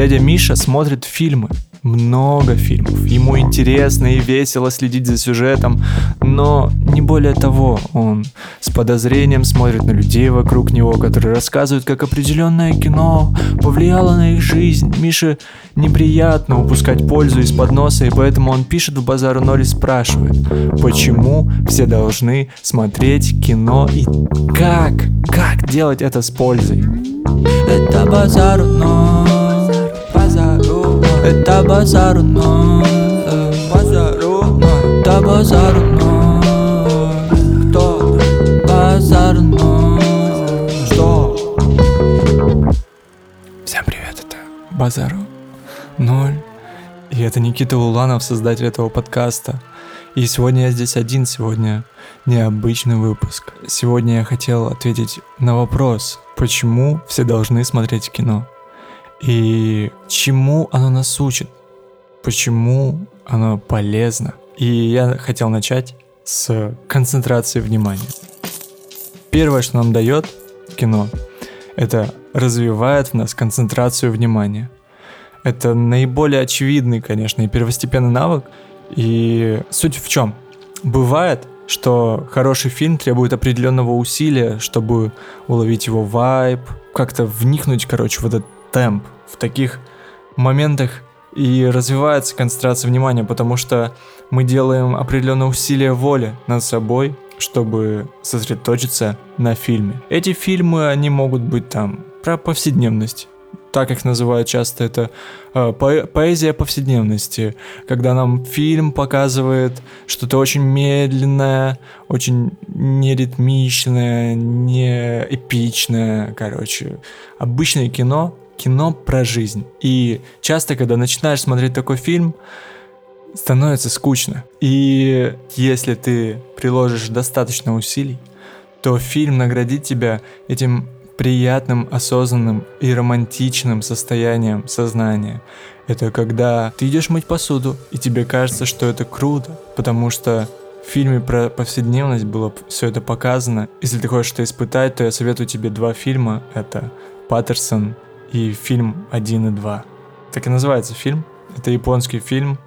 Дядя Миша смотрит фильмы, много фильмов. Ему интересно и весело следить за сюжетом, но не более того, он с подозрением смотрит на людей вокруг него, которые рассказывают, как определенное кино повлияло на их жизнь. Мише неприятно упускать пользу из-под носа, и поэтому он пишет в Базару Ноль и спрашивает, почему все должны смотреть кино и как, как делать это с пользой. Это Базар Ноль, это базар ноль Базару ноль Это базар ноль Кто? Базар ноль Что? Всем привет, это Базару ноль. И это Никита Уланов, создатель этого подкаста. И сегодня я здесь один, сегодня необычный выпуск. Сегодня я хотел ответить на вопрос, почему все должны смотреть кино и чему оно нас учит, почему оно полезно. И я хотел начать с концентрации внимания. Первое, что нам дает кино, это развивает в нас концентрацию внимания. Это наиболее очевидный, конечно, и первостепенный навык. И суть в чем? Бывает, что хороший фильм требует определенного усилия, чтобы уловить его вайб, как-то вникнуть, короче, в этот темп. В таких моментах и развивается концентрация внимания, потому что мы делаем определенное усилие воли над собой, чтобы сосредоточиться на фильме. Эти фильмы, они могут быть там про повседневность, так их называют часто, это э, по поэзия повседневности, когда нам фильм показывает что-то очень медленное, очень неритмичное, не эпичное, короче. Обычное кино кино про жизнь. И часто, когда начинаешь смотреть такой фильм, становится скучно. И если ты приложишь достаточно усилий, то фильм наградит тебя этим приятным, осознанным и романтичным состоянием сознания. Это когда ты идешь мыть посуду, и тебе кажется, что это круто, потому что в фильме про повседневность было все это показано. Если ты хочешь это испытать, то я советую тебе два фильма. Это Паттерсон и фильм 1 и 2. Так и называется фильм. Это японский фильм.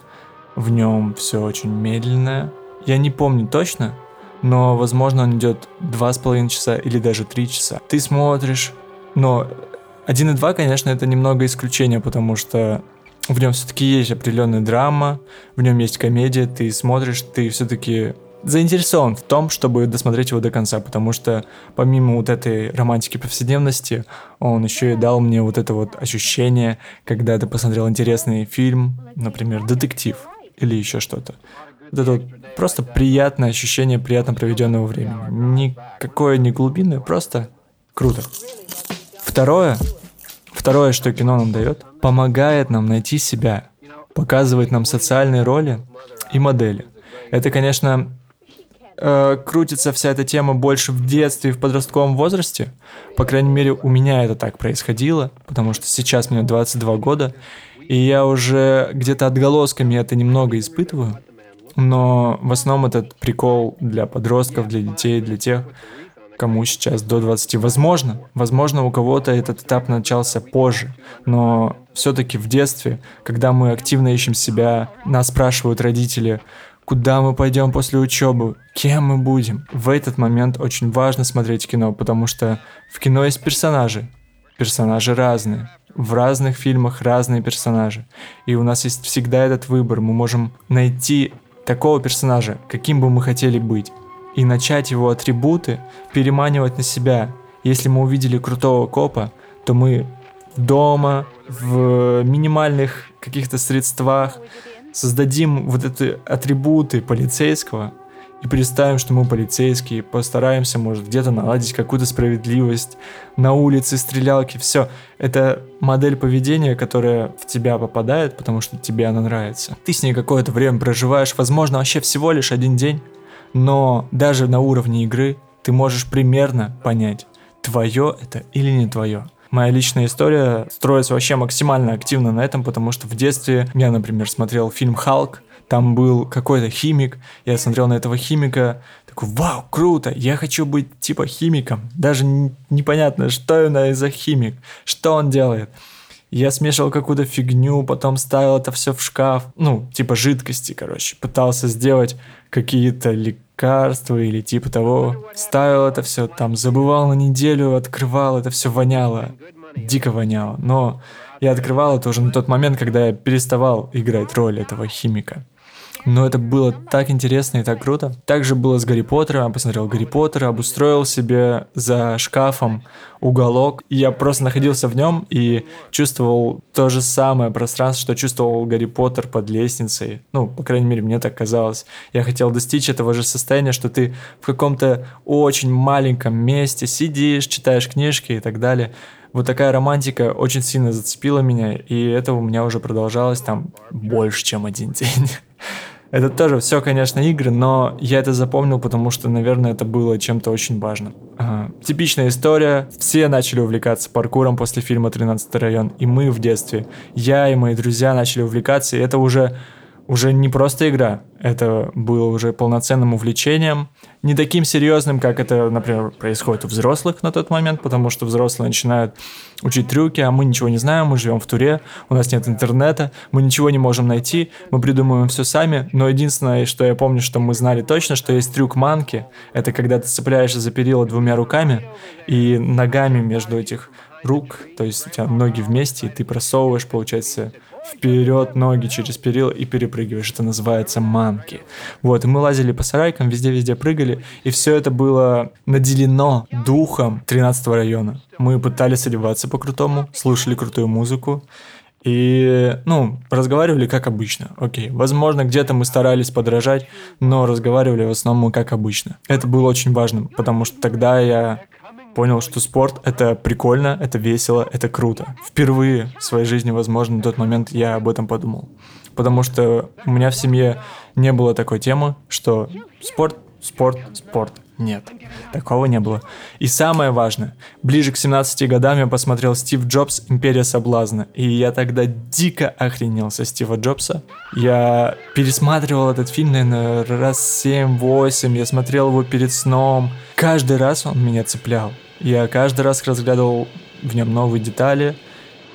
В нем все очень медленное. Я не помню точно, но, возможно, он идет два с половиной часа или даже три часа. Ты смотришь, но 1 и 2, конечно, это немного исключение, потому что в нем все-таки есть определенная драма, в нем есть комедия, ты смотришь, ты все-таки заинтересован в том, чтобы досмотреть его до конца, потому что помимо вот этой романтики повседневности, он еще и дал мне вот это вот ощущение, когда ты посмотрел интересный фильм, например, детектив или еще что-то. Это вот просто приятное ощущение приятно проведенного времени. Никакое не глубинное, просто круто. Второе, второе, что кино нам дает, помогает нам найти себя, показывает нам социальные роли и модели. Это, конечно, э, крутится вся эта тема больше в детстве и в подростковом возрасте. По крайней мере, у меня это так происходило, потому что сейчас мне 22 года, и я уже где-то отголосками это немного испытываю. Но в основном этот прикол для подростков, для детей, для тех, кому сейчас до 20. Возможно, возможно, у кого-то этот этап начался позже, но все-таки в детстве, когда мы активно ищем себя, нас спрашивают родители, куда мы пойдем после учебы, кем мы будем. В этот момент очень важно смотреть кино, потому что в кино есть персонажи. Персонажи разные. В разных фильмах разные персонажи. И у нас есть всегда этот выбор. Мы можем найти такого персонажа, каким бы мы хотели быть. И начать его атрибуты переманивать на себя. Если мы увидели крутого копа, то мы дома, в минимальных каких-то средствах, создадим вот эти атрибуты полицейского и представим, что мы полицейские, постараемся, может, где-то наладить какую-то справедливость, на улице стрелялки, все. Это модель поведения, которая в тебя попадает, потому что тебе она нравится. Ты с ней какое-то время проживаешь, возможно, вообще всего лишь один день, но даже на уровне игры ты можешь примерно понять, твое это или не твое моя личная история строится вообще максимально активно на этом, потому что в детстве я, например, смотрел фильм «Халк», там был какой-то химик, я смотрел на этого химика, такой, вау, круто, я хочу быть типа химиком, даже непонятно, что это за химик, что он делает. Я смешивал какую-то фигню, потом ставил это все в шкаф. Ну, типа жидкости, короче. Пытался сделать какие-то лекарства или типа того. Ставил это все там, забывал на неделю, открывал, это все воняло. Дико воняло. Но я открывал это уже на тот момент, когда я переставал играть роль этого химика. Но это было так интересно и так круто. Также было с Гарри Поттером. Я посмотрел Гарри Поттера, обустроил себе за шкафом уголок. И я просто находился в нем и чувствовал то же самое пространство, что чувствовал Гарри Поттер под лестницей. Ну, по крайней мере, мне так казалось. Я хотел достичь этого же состояния, что ты в каком-то очень маленьком месте сидишь, читаешь книжки и так далее вот такая романтика очень сильно зацепила меня, и это у меня уже продолжалось там больше, чем один день. Это тоже все, конечно, игры, но я это запомнил, потому что, наверное, это было чем-то очень важным. Ага. Типичная история. Все начали увлекаться паркуром после фильма «13 район», и мы в детстве. Я и мои друзья начали увлекаться, и это уже уже не просто игра, это было уже полноценным увлечением, не таким серьезным, как это, например, происходит у взрослых на тот момент, потому что взрослые начинают учить трюки, а мы ничего не знаем, мы живем в туре, у нас нет интернета, мы ничего не можем найти, мы придумываем все сами, но единственное, что я помню, что мы знали точно, что есть трюк манки, это когда ты цепляешься за перила двумя руками и ногами между этих рук, то есть у тебя ноги вместе, и ты просовываешь, получается, вперед ноги через перил и перепрыгиваешь. Это называется манки. Вот, и мы лазили по сарайкам, везде-везде прыгали, и все это было наделено духом 13 района. Мы пытались одеваться по-крутому, слушали крутую музыку, и, ну, разговаривали как обычно. Окей, возможно, где-то мы старались подражать, но разговаривали в основном как обычно. Это было очень важным, потому что тогда я понял, что спорт — это прикольно, это весело, это круто. Впервые в своей жизни, возможно, на тот момент я об этом подумал. Потому что у меня в семье не было такой темы, что спорт, спорт, спорт. Нет, такого не было. И самое важное, ближе к 17 годам я посмотрел Стив Джобс «Империя соблазна», и я тогда дико охренел со Стива Джобса. Я пересматривал этот фильм, наверное, раз 7-8, я смотрел его перед сном. Каждый раз он меня цеплял. Я каждый раз разглядывал в нем новые детали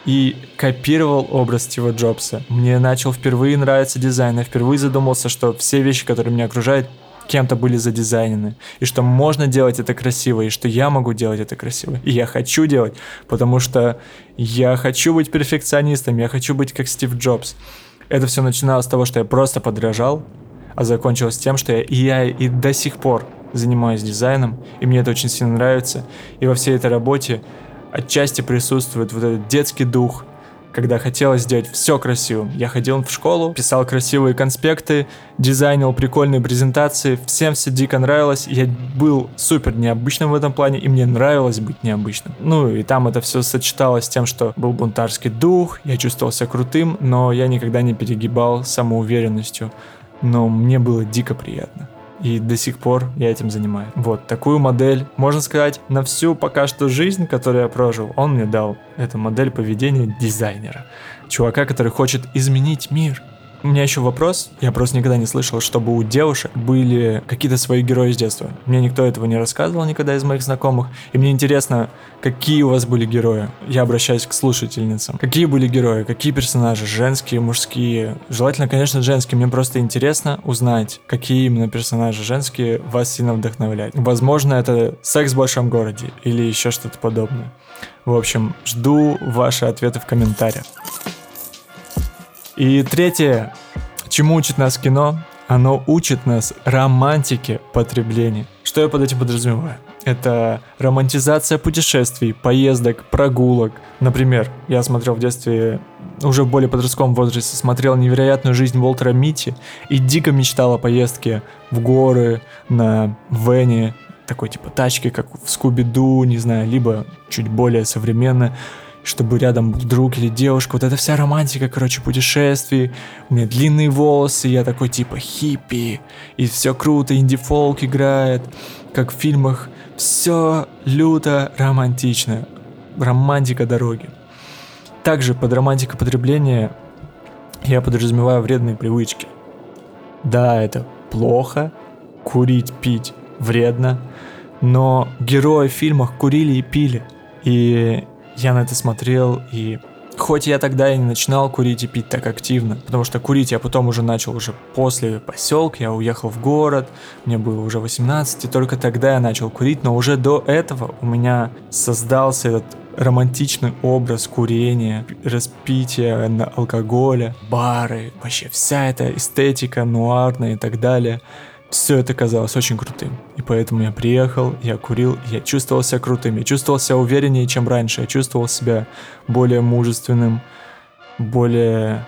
и копировал образ Стива Джобса. Мне начал впервые нравиться дизайн, я впервые задумался, что все вещи, которые меня окружают, кем-то были задизайнены, и что можно делать это красиво, и что я могу делать это красиво, и я хочу делать, потому что я хочу быть перфекционистом, я хочу быть как Стив Джобс. Это все начиналось с того, что я просто подражал, а закончилось тем, что я и я и до сих пор занимаюсь дизайном, и мне это очень сильно нравится. И во всей этой работе отчасти присутствует вот этот детский дух, когда хотелось сделать все красивым. Я ходил в школу, писал красивые конспекты, дизайнил прикольные презентации, всем все дико нравилось. Я был супер необычным в этом плане, и мне нравилось быть необычным. Ну и там это все сочеталось с тем, что был бунтарский дух, я чувствовал себя крутым, но я никогда не перегибал самоуверенностью. Но мне было дико приятно и до сих пор я этим занимаюсь. Вот такую модель, можно сказать, на всю пока что жизнь, которую я прожил, он мне дал. Это модель поведения дизайнера. Чувака, который хочет изменить мир. У меня еще вопрос. Я просто никогда не слышал, чтобы у девушек были какие-то свои герои с детства. Мне никто этого не рассказывал никогда из моих знакомых. И мне интересно, какие у вас были герои. Я обращаюсь к слушательницам. Какие были герои, какие персонажи, женские, мужские. Желательно, конечно, женские. Мне просто интересно узнать, какие именно персонажи женские вас сильно вдохновляют. Возможно, это секс в большом городе или еще что-то подобное. В общем, жду ваши ответы в комментариях. И третье, чему учит нас кино? Оно учит нас романтике потребления. Что я под этим подразумеваю? Это романтизация путешествий, поездок, прогулок. Например, я смотрел в детстве, уже в более подростковом возрасте, смотрел «Невероятную жизнь Уолтера Митти» и дико мечтал о поездке в горы, на Вене, такой типа тачки, как в Скуби-Ду, не знаю, либо чуть более современно чтобы рядом был друг или девушка. Вот эта вся романтика, короче, путешествий. У меня длинные волосы, я такой типа хиппи. И все круто, инди-фолк играет, как в фильмах. Все люто романтично. Романтика дороги. Также под романтика потребления я подразумеваю вредные привычки. Да, это плохо, курить, пить вредно, но герои в фильмах курили и пили. И я на это смотрел и хоть я тогда и не начинал курить и пить так активно, потому что курить я потом уже начал уже после поселка, я уехал в город, мне было уже 18, и только тогда я начал курить, но уже до этого у меня создался этот романтичный образ курения, распития алкоголя, бары, вообще вся эта эстетика нуарная и так далее. Все это казалось очень крутым. И поэтому я приехал, я курил, я чувствовал себя крутым, я чувствовал себя увереннее, чем раньше, я чувствовал себя более мужественным, более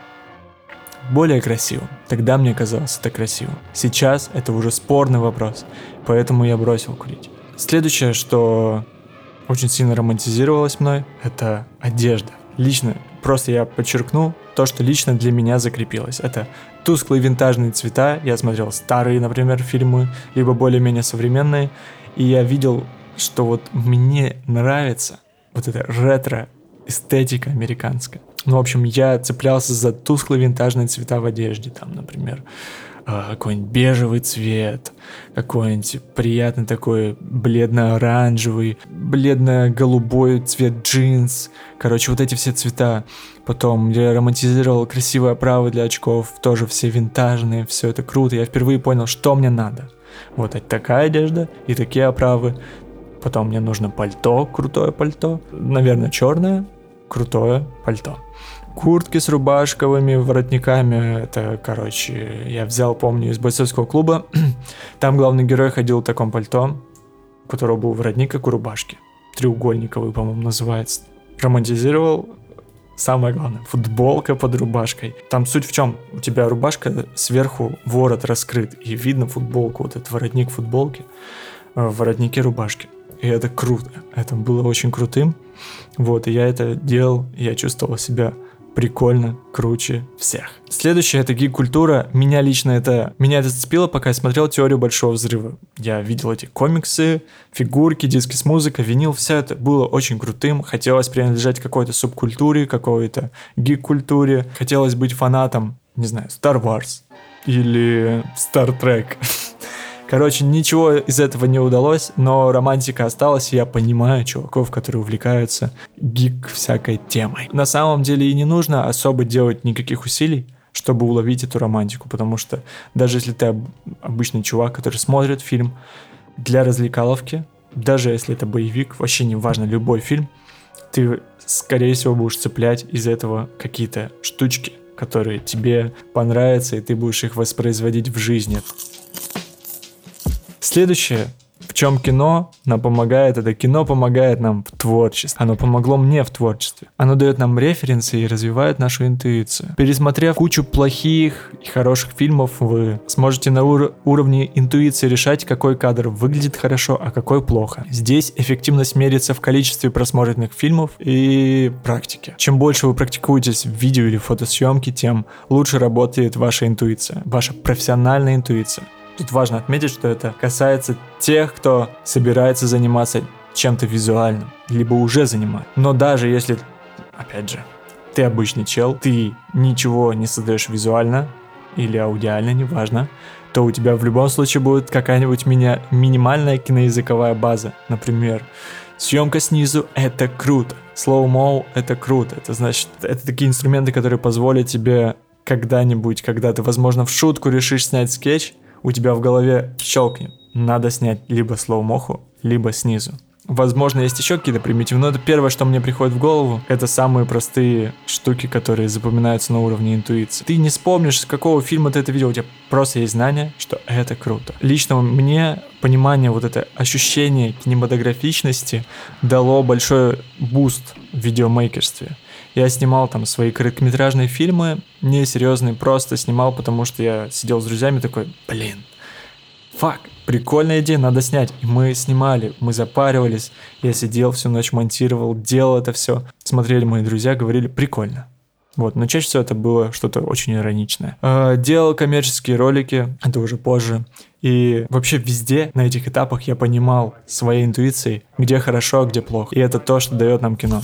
более красивым. Тогда мне казалось это красивым. Сейчас это уже спорный вопрос, поэтому я бросил курить. Следующее, что очень сильно романтизировалось мной, это одежда. Лично, просто я подчеркну то, что лично для меня закрепилось. Это тусклые винтажные цвета. Я смотрел старые, например, фильмы, либо более-менее современные. И я видел, что вот мне нравится вот эта ретро эстетика американская. Ну, в общем, я цеплялся за тусклые винтажные цвета в одежде, там, например, а, какой-нибудь бежевый цвет, какой-нибудь приятный такой бледно-оранжевый, бледно-голубой цвет джинс. Короче, вот эти все цвета. Потом я романтизировал красивые оправы для очков, тоже все винтажные, все это круто. Я впервые понял, что мне надо. Вот такая одежда и такие оправы. Потом мне нужно пальто, крутое пальто. Наверное, черное, крутое пальто. Куртки с рубашковыми воротниками, это, короче, я взял, помню, из бойцовского клуба. Там главный герой ходил в таком пальто, у которого был воротник, как у рубашки. Треугольниковый, по-моему, называется. Романтизировал Самое главное, футболка под рубашкой. Там суть в чем? У тебя рубашка сверху ворот раскрыт, и видно футболку, вот этот воротник футболки, э, в воротнике рубашки. И это круто. Это было очень крутым. Вот, и я это делал, я чувствовал себя прикольно, круче всех. Следующее это гик-культура. Меня лично это... Меня это зацепило, пока я смотрел «Теорию большого взрыва». Я видел эти комиксы, фигурки, диски с музыкой, винил. Все это было очень крутым. Хотелось принадлежать какой-то субкультуре, какой-то гик-культуре. Хотелось быть фанатом, не знаю, Star Wars или Star Trek. Короче, ничего из этого не удалось, но романтика осталась, и я понимаю чуваков, которые увлекаются гик всякой темой. На самом деле и не нужно особо делать никаких усилий, чтобы уловить эту романтику, потому что даже если ты обычный чувак, который смотрит фильм для развлекаловки, даже если это боевик, вообще не важно, любой фильм, ты, скорее всего, будешь цеплять из этого какие-то штучки, которые тебе понравятся, и ты будешь их воспроизводить в жизни. Следующее, в чем кино нам помогает, это кино помогает нам в творчестве. Оно помогло мне в творчестве. Оно дает нам референсы и развивает нашу интуицию. Пересмотрев кучу плохих и хороших фильмов, вы сможете на ур- уровне интуиции решать, какой кадр выглядит хорошо, а какой плохо. Здесь эффективность мерится в количестве просмотренных фильмов и практике. Чем больше вы практикуетесь в видео или фотосъемке, тем лучше работает ваша интуиция, ваша профессиональная интуиция. Тут важно отметить, что это касается тех, кто собирается заниматься чем-то визуальным, либо уже занимает. Но даже если, опять же, ты обычный чел, ты ничего не создаешь визуально или аудиально, неважно, то у тебя в любом случае будет какая-нибудь ми- минимальная киноязыковая база. Например, съемка снизу — это круто, slow-mo — это круто. Это значит, это такие инструменты, которые позволят тебе когда-нибудь, когда ты, возможно, в шутку решишь снять скетч, у тебя в голове щелкнет. Надо снять либо слоу-моху, либо снизу. Возможно, есть еще какие-то примитивы, но это первое, что мне приходит в голову. Это самые простые штуки, которые запоминаются на уровне интуиции. Ты не вспомнишь, с какого фильма ты это видел, у тебя просто есть знание, что это круто. Лично мне понимание, вот это ощущение кинематографичности дало большой буст в видеомейкерстве. Я снимал там свои короткометражные фильмы, не серьезные, просто снимал, потому что я сидел с друзьями такой, блин, fuck, прикольная идея, надо снять. И мы снимали, мы запаривались, я сидел всю ночь, монтировал, делал это все. Смотрели мои друзья, говорили, прикольно. Вот, но чаще всего это было что-то очень ироничное. Э, делал коммерческие ролики, это уже позже. И вообще везде на этих этапах я понимал своей интуицией, где хорошо, а где плохо. И это то, что дает нам кино.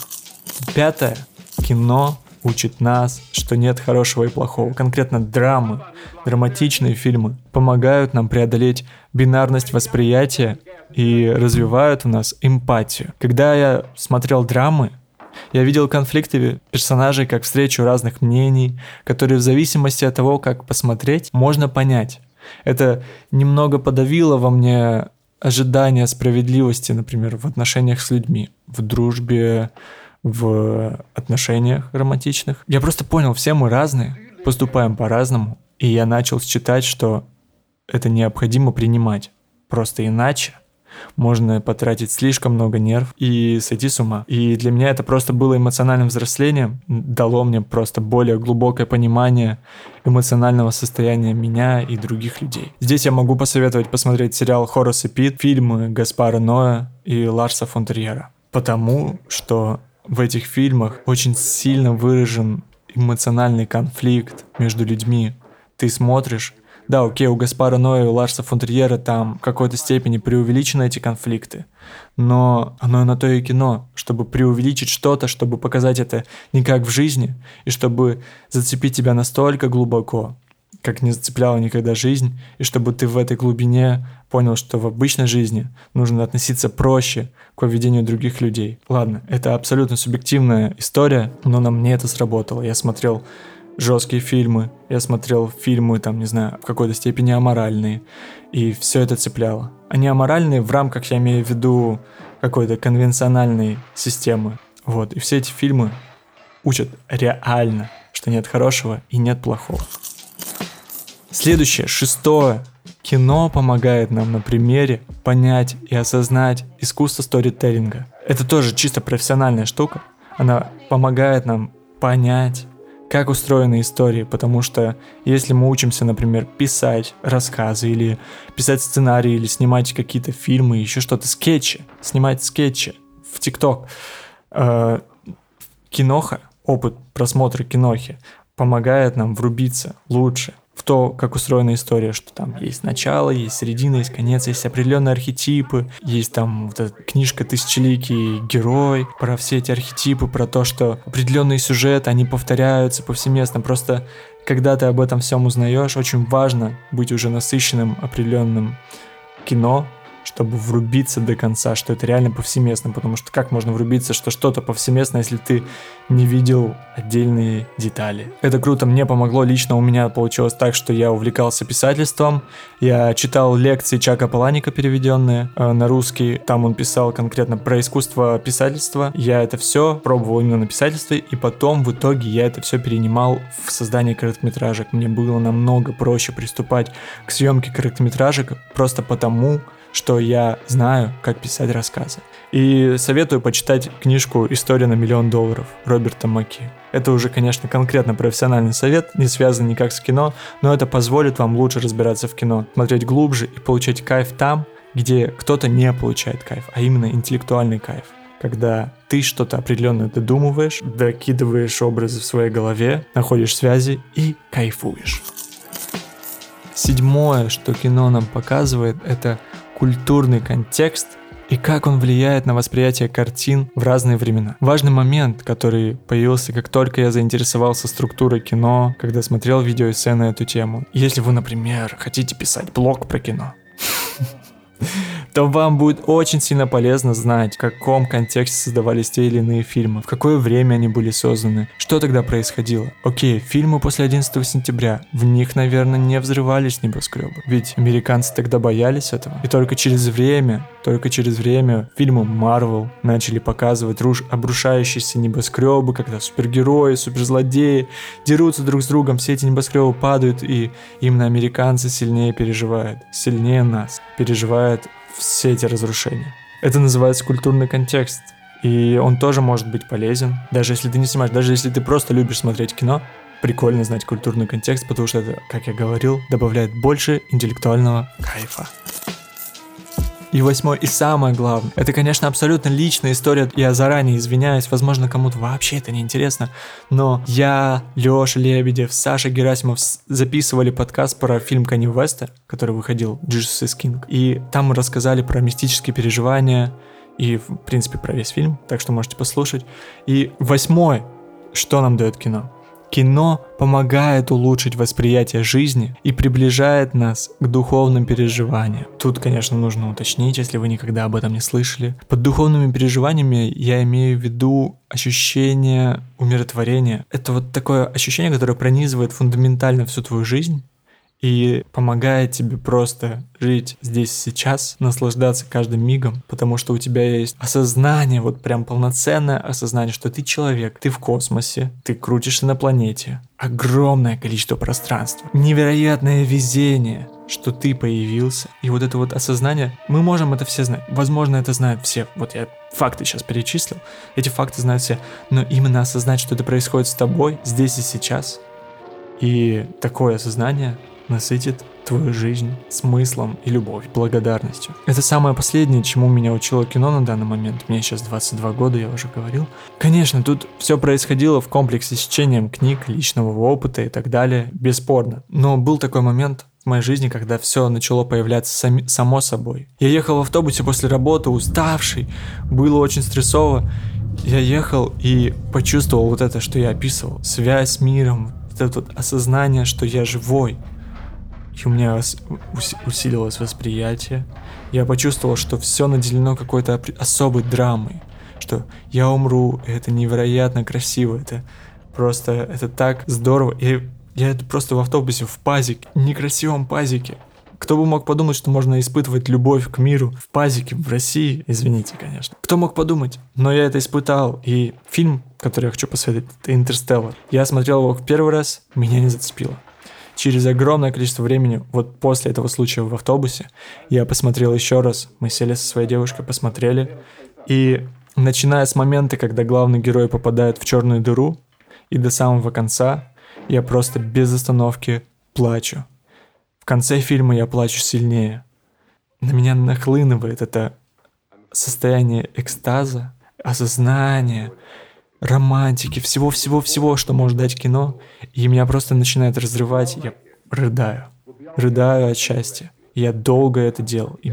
Пятое кино учит нас, что нет хорошего и плохого. Конкретно драмы, драматичные фильмы помогают нам преодолеть бинарность восприятия и развивают у нас эмпатию. Когда я смотрел драмы, Я видел конфликты персонажей как встречу разных мнений, которые в зависимости от того, как посмотреть, можно понять. Это немного подавило во мне ожидание справедливости, например, в отношениях с людьми, в дружбе, в отношениях романтичных. Я просто понял, все мы разные, поступаем по-разному, и я начал считать, что это необходимо принимать. Просто иначе можно потратить слишком много нерв и сойти с ума. И для меня это просто было эмоциональным взрослением, дало мне просто более глубокое понимание эмоционального состояния меня и других людей. Здесь я могу посоветовать посмотреть сериал «Хорас и Пит», фильмы Гаспара Ноя и Ларса фон. Потому что в этих фильмах очень сильно выражен эмоциональный конфликт между людьми. Ты смотришь да, окей, у Гаспара Ноя и у Ларса фон Триера там в какой-то степени преувеличены эти конфликты, но оно на то и кино, чтобы преувеличить что-то, чтобы показать это не как в жизни, и чтобы зацепить тебя настолько глубоко, как не зацепляла никогда жизнь, и чтобы ты в этой глубине понял, что в обычной жизни нужно относиться проще к поведению других людей. Ладно, это абсолютно субъективная история, но на мне это сработало. Я смотрел жесткие фильмы, я смотрел фильмы, там, не знаю, в какой-то степени аморальные, и все это цепляло. Они аморальные в рамках, я имею в виду, какой-то конвенциональной системы. Вот, и все эти фильмы учат реально, что нет хорошего и нет плохого. Следующее, шестое. Кино помогает нам на примере понять и осознать искусство сторителлинга. Это тоже чисто профессиональная штука. Она помогает нам понять как устроены истории, потому что если мы учимся, например, писать рассказы или писать сценарии или снимать какие-то фильмы, еще что-то, скетчи, снимать скетчи в ТикТок, э, киноха, опыт просмотра кинохи помогает нам врубиться лучше – в то, как устроена история, что там есть начало, есть середина, есть конец, есть определенные архетипы, есть там вот эта книжка «Тысячеликий герой», про все эти архетипы, про то, что определенные сюжеты, они повторяются повсеместно, просто когда ты об этом всем узнаешь, очень важно быть уже насыщенным определенным кино, чтобы врубиться до конца, что это реально повсеместно, потому что как можно врубиться, что что-то повсеместно, если ты не видел отдельные детали. Это круто, мне помогло, лично у меня получилось так, что я увлекался писательством, я читал лекции Чака Паланика, переведенные э, на русский, там он писал конкретно про искусство писательства, я это все пробовал именно на писательстве, и потом в итоге я это все перенимал в создание короткометражек, мне было намного проще приступать к съемке короткометражек просто потому, что я знаю, как писать рассказы. И советую почитать книжку «История на миллион долларов» Роберта Маки. Это уже, конечно, конкретно профессиональный совет, не связан никак с кино, но это позволит вам лучше разбираться в кино, смотреть глубже и получать кайф там, где кто-то не получает кайф, а именно интеллектуальный кайф. Когда ты что-то определенно додумываешь, докидываешь образы в своей голове, находишь связи и кайфуешь. Седьмое, что кино нам показывает, это культурный контекст и как он влияет на восприятие картин в разные времена. Важный момент, который появился, как только я заинтересовался структурой кино, когда смотрел видео эссе на эту тему. Если вы, например, хотите писать блог про кино, то вам будет очень сильно полезно знать, в каком контексте создавались те или иные фильмы, в какое время они были созданы, что тогда происходило. Окей, фильмы после 11 сентября, в них, наверное, не взрывались небоскребы, ведь американцы тогда боялись этого. И только через время, только через время фильмы Marvel начали показывать руш обрушающиеся небоскребы, когда супергерои, суперзлодеи дерутся друг с другом, все эти небоскребы падают, и именно американцы сильнее переживают, сильнее нас переживают все эти разрушения. Это называется культурный контекст. И он тоже может быть полезен, даже если ты не снимаешь, даже если ты просто любишь смотреть кино, прикольно знать культурный контекст, потому что это, как я говорил, добавляет больше интеллектуального кайфа. И восьмой, и самое главное, это, конечно, абсолютно личная история. Я заранее извиняюсь, возможно, кому-то вообще это не интересно, но я, Леша Лебедев, Саша Герасимов записывали подкаст про фильм Канни Веста, который выходил Jesus is King. И там мы рассказали про мистические переживания и, в принципе, про весь фильм, так что можете послушать. И восьмой, что нам дает кино? Кино помогает улучшить восприятие жизни и приближает нас к духовным переживаниям. Тут, конечно, нужно уточнить, если вы никогда об этом не слышали. Под духовными переживаниями я имею в виду ощущение умиротворения. Это вот такое ощущение, которое пронизывает фундаментально всю твою жизнь и помогает тебе просто жить здесь сейчас, наслаждаться каждым мигом, потому что у тебя есть осознание, вот прям полноценное осознание, что ты человек, ты в космосе, ты крутишься на планете, огромное количество пространства, невероятное везение, что ты появился, и вот это вот осознание, мы можем это все знать, возможно, это знают все, вот я факты сейчас перечислил, эти факты знают все, но именно осознать, что это происходит с тобой здесь и сейчас, и такое осознание насытит твою жизнь смыслом и любовью, благодарностью. Это самое последнее, чему меня учило кино на данный момент. Мне сейчас 22 года, я уже говорил. Конечно, тут все происходило в комплексе с чтением книг, личного опыта и так далее, бесспорно. Но был такой момент, в моей жизни, когда все начало появляться сами, само собой. Я ехал в автобусе после работы, уставший, было очень стрессово. Я ехал и почувствовал вот это, что я описывал. Связь с миром, вот это вот осознание, что я живой, и у меня усилилось восприятие. Я почувствовал, что все наделено какой-то особой драмой, что я умру, это невероятно красиво, это просто, это так здорово. И я это просто в автобусе, в пазике, некрасивом пазике. Кто бы мог подумать, что можно испытывать любовь к миру в пазике в России? Извините, конечно. Кто мог подумать? Но я это испытал. И фильм, который я хочу посоветовать, это «Интерстеллар». Я смотрел его в первый раз, меня не зацепило через огромное количество времени, вот после этого случая в автобусе, я посмотрел еще раз. Мы сели со своей девушкой, посмотрели. И начиная с момента, когда главный герой попадает в черную дыру, и до самого конца, я просто без остановки плачу. В конце фильма я плачу сильнее. На меня нахлынывает это состояние экстаза, осознания, романтики, всего-всего-всего, что может дать кино, и меня просто начинает разрывать, я рыдаю, рыдаю от счастья. Я долго это делал. И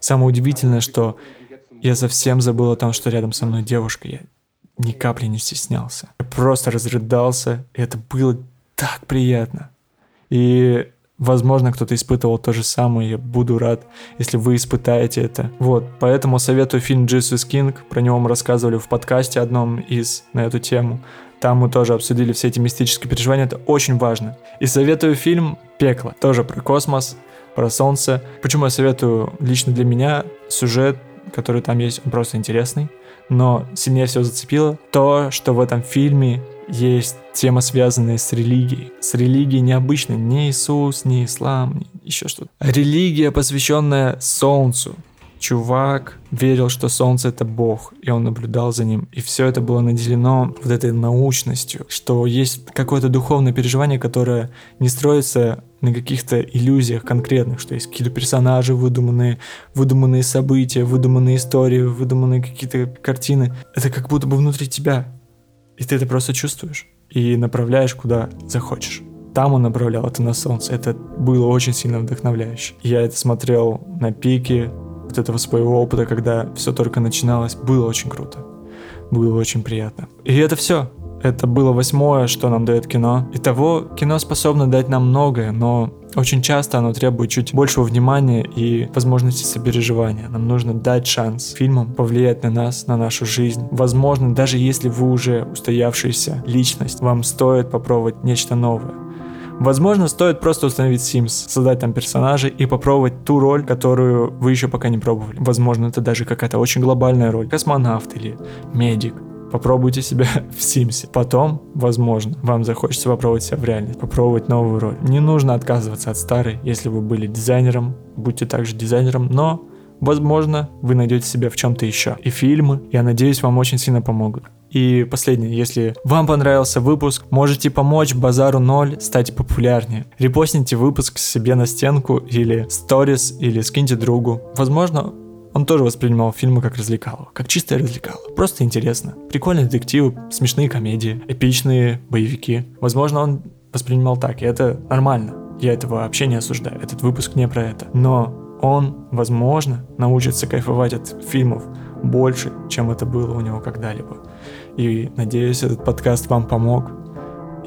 самое удивительное, что я совсем забыл о том, что рядом со мной девушка. Я ни капли не стеснялся. Я просто разрыдался, и это было так приятно. И Возможно, кто-то испытывал то же самое, я буду рад, если вы испытаете это. Вот, поэтому советую фильм «Jesus King», про него мы рассказывали в подкасте одном из на эту тему. Там мы тоже обсудили все эти мистические переживания, это очень важно. И советую фильм «Пекло», тоже про космос, про солнце. Почему я советую лично для меня сюжет, который там есть, он просто интересный. Но сильнее всего зацепило то, что в этом фильме есть тема, связанная с религией. С религией необычной, не Иисус, не ислам, не еще что-то. Религия, посвященная Солнцу. Чувак верил, что Солнце это Бог, и он наблюдал за ним. И все это было наделено вот этой научностью, что есть какое-то духовное переживание, которое не строится на каких-то иллюзиях конкретных, что есть какие-то персонажи выдуманные, выдуманные события, выдуманные истории, выдуманные какие-то картины. Это как будто бы внутри тебя. И ты это просто чувствуешь и направляешь куда захочешь. Там он направлял это на солнце. Это было очень сильно вдохновляюще. Я это смотрел на пике вот этого своего опыта, когда все только начиналось. Было очень круто. Было очень приятно. И это все. Это было восьмое, что нам дает кино. И того кино способно дать нам многое, но очень часто оно требует чуть большего внимания и возможности сопереживания. Нам нужно дать шанс фильмам повлиять на нас, на нашу жизнь. Возможно, даже если вы уже устоявшаяся личность, вам стоит попробовать нечто новое. Возможно, стоит просто установить Sims, создать там персонажей и попробовать ту роль, которую вы еще пока не пробовали. Возможно, это даже какая-то очень глобальная роль. Космонавт или медик Попробуйте себя в Симсе. Потом, возможно, вам захочется попробовать себя в реальности, попробовать новую роль. Не нужно отказываться от старой. Если вы были дизайнером, будьте также дизайнером, но Возможно, вы найдете себя в чем-то еще. И фильмы, я надеюсь, вам очень сильно помогут. И последнее, если вам понравился выпуск, можете помочь Базару 0 стать популярнее. Репостните выпуск себе на стенку или сторис, или скиньте другу. Возможно, он тоже воспринимал фильмы как развлекалово, как чистое развлекало. Просто интересно. Прикольные детективы, смешные комедии, эпичные боевики. Возможно, он воспринимал так, и это нормально. Я этого вообще не осуждаю. Этот выпуск не про это. Но он, возможно, научится кайфовать от фильмов больше, чем это было у него когда-либо. И надеюсь, этот подкаст вам помог.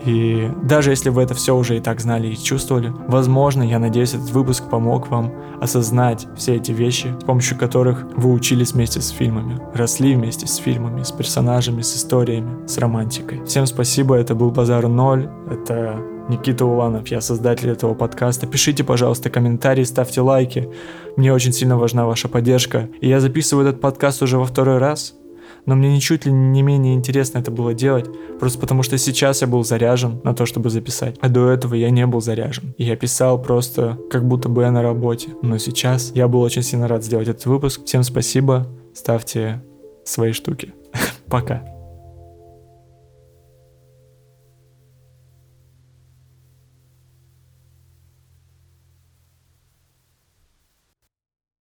И даже если вы это все уже и так знали и чувствовали, возможно, я надеюсь, этот выпуск помог вам осознать все эти вещи, с помощью которых вы учились вместе с фильмами, росли вместе с фильмами, с персонажами, с историями, с романтикой. Всем спасибо, это был Базар 0, это Никита Уланов, я создатель этого подкаста. Пишите, пожалуйста, комментарии, ставьте лайки. Мне очень сильно важна ваша поддержка. И я записываю этот подкаст уже во второй раз, но мне ничуть ли не менее интересно это было делать, просто потому что сейчас я был заряжен на то, чтобы записать, а до этого я не был заряжен. И я писал просто как будто бы я на работе. Но сейчас я был очень сильно рад сделать этот выпуск. Всем спасибо, ставьте свои штуки. Пока.